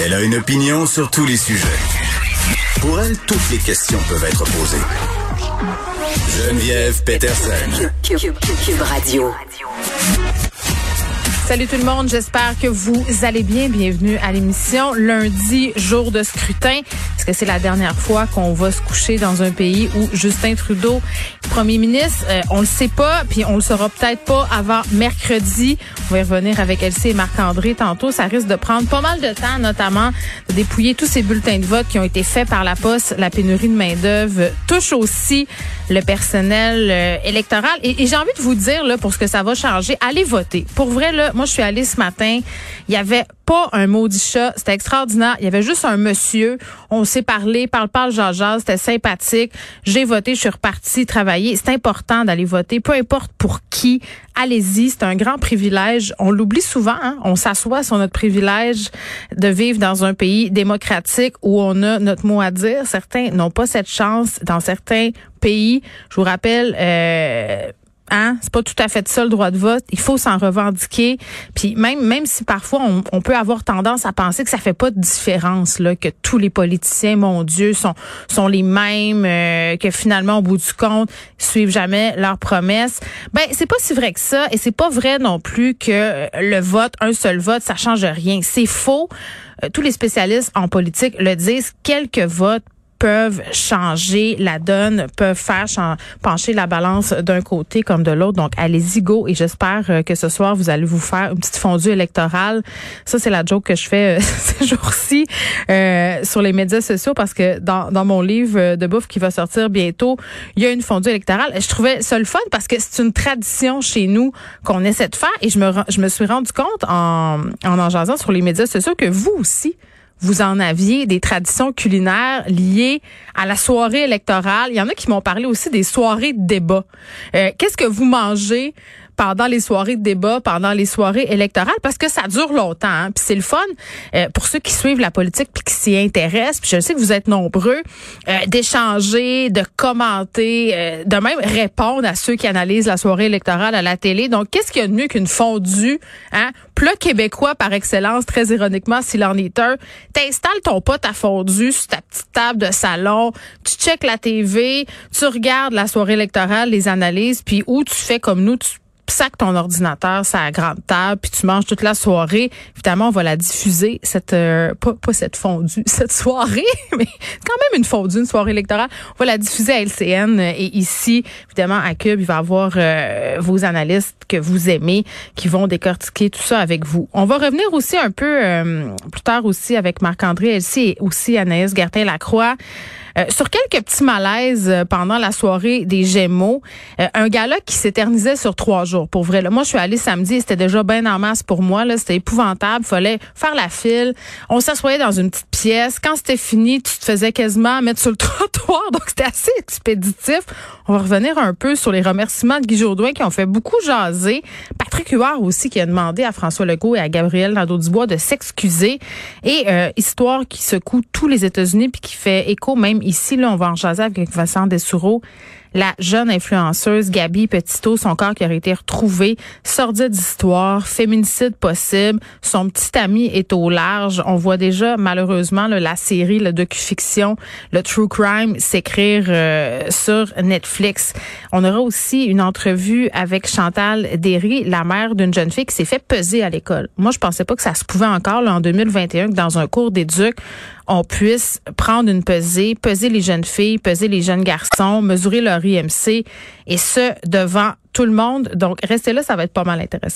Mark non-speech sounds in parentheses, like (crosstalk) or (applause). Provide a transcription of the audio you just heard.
Elle a une opinion sur tous les sujets. Pour elle, toutes les questions peuvent être posées. Geneviève Peterson. Cube, Radio. Salut tout le monde, j'espère que vous allez bien. Bienvenue à l'émission. Lundi, jour de scrutin. Est-ce que c'est la dernière fois qu'on va se coucher dans un pays où Justin Trudeau, premier ministre, euh, on le sait pas, puis on le saura peut-être pas avant mercredi. On va y revenir avec Elsie et Marc-André tantôt. Ça risque de prendre pas mal de temps, notamment de dépouiller tous ces bulletins de vote qui ont été faits par la poste. La pénurie de main-d'œuvre touche aussi le personnel euh, électoral. Et, et j'ai envie de vous dire, là, pour ce que ça va changer, allez voter. Pour vrai, là, moi, je suis allée ce matin. Il y avait pas un maudit chat. C'était extraordinaire. Il y avait juste un monsieur. On s'est parlé, parle, parle, jaja. C'était sympathique. J'ai voté, je suis repartie travailler. C'est important d'aller voter, peu importe pour qui. Allez-y, c'est un grand privilège. On l'oublie souvent. Hein? On s'assoit sur notre privilège de vivre dans un pays démocratique où on a notre mot à dire. Certains n'ont pas cette chance dans certains pays. Je vous rappelle. Euh, Hein? C'est pas tout à fait ça le droit de vote. Il faut s'en revendiquer. Puis même même si parfois on, peut avoir tendance à penser que ça fait pas de différence là, que tous les politiciens, mon Dieu, sont sont les mêmes, euh, que finalement au bout du compte ils suivent jamais leurs promesses. Ben c'est pas si vrai que ça et c'est pas vrai non plus que euh, le vote, un seul vote, ça change rien. C'est faux. Euh, tous les spécialistes en politique le disent. Quelques votes peuvent changer la donne, peuvent faire pencher la balance d'un côté comme de l'autre. Donc, allez-y, go. Et j'espère euh, que ce soir, vous allez vous faire une petite fondue électorale. Ça, c'est la joke que je fais euh, (laughs) ces jours-ci euh, sur les médias sociaux parce que dans, dans mon livre de bouffe qui va sortir bientôt, il y a une fondue électorale. Je trouvais ça le fun parce que c'est une tradition chez nous qu'on essaie de faire et je me, je me suis rendu compte en, en en jasant sur les médias sociaux que vous aussi, vous en aviez des traditions culinaires liées à la soirée électorale. Il y en a qui m'ont parlé aussi des soirées de débat. Euh, Qu'est-ce que vous mangez pendant les soirées de débat, pendant les soirées électorales, parce que ça dure longtemps. Hein. Puis c'est le fun euh, pour ceux qui suivent la politique puis qui s'y intéressent. Puis je sais que vous êtes nombreux euh, d'échanger, de commenter, euh, de même répondre à ceux qui analysent la soirée électorale à la télé. Donc qu'est-ce qu'il y a de mieux qu'une fondue, hein? Plat québécois par excellence, très ironiquement s'il en est un. T'installes ton pote à fondue sur ta petite table de salon, tu checkes la TV, tu regardes la soirée électorale, les analyses, puis où tu fais comme nous, tu sac ton ordinateur sur la grande table, puis tu manges toute la soirée. Évidemment, on va la diffuser, cette euh, pas, pas cette fondue, (laughs) cette soirée, (laughs) mais quand même une fondue, une soirée électorale. On va la diffuser à LCN et ici, évidemment, à Cube, il va y avoir euh, vos analystes que vous aimez qui vont décortiquer tout ça avec vous. On va revenir aussi un peu euh, plus tard aussi avec Marc-André Elsie et aussi Anaïs Gertin-Lacroix. Euh, sur quelques petits malaises euh, pendant la soirée des Gémeaux, euh, un gala qui s'éternisait sur trois jours. Pour vrai, là. moi je suis allée samedi, c'était déjà bien en masse pour moi. Là, c'était épouvantable. Fallait faire la file. On s'assoyait dans une petite pièce. Quand c'était fini, tu te faisais quasiment mettre sur le (laughs) trottoir. Donc c'était assez expéditif. On va revenir un peu sur les remerciements de Guy Jourdouin qui ont fait beaucoup jaser. Patrick Huard aussi qui a demandé à François Legault et à Gabriel Nadeau-Dubois de s'excuser. Et histoire qui secoue tous les États-Unis puis qui fait écho même ici, là, on va en jaser avec Vincent Dessoureau la jeune influenceuse Gabi Petito, son corps qui aurait été retrouvé, sordide d'histoire, féminicide possible, son petit ami est au large. On voit déjà malheureusement la série, le docu-fiction, le true crime s'écrire euh, sur Netflix. On aura aussi une entrevue avec Chantal Derry, la mère d'une jeune fille qui s'est fait peser à l'école. Moi, je pensais pas que ça se pouvait encore là, en 2021 que dans un cours d'éduc, on puisse prendre une pesée, peser les jeunes filles, peser les jeunes garçons, mesurer leur IMC et ce devant tout le monde. Donc restez là, ça va être pas mal intéressant.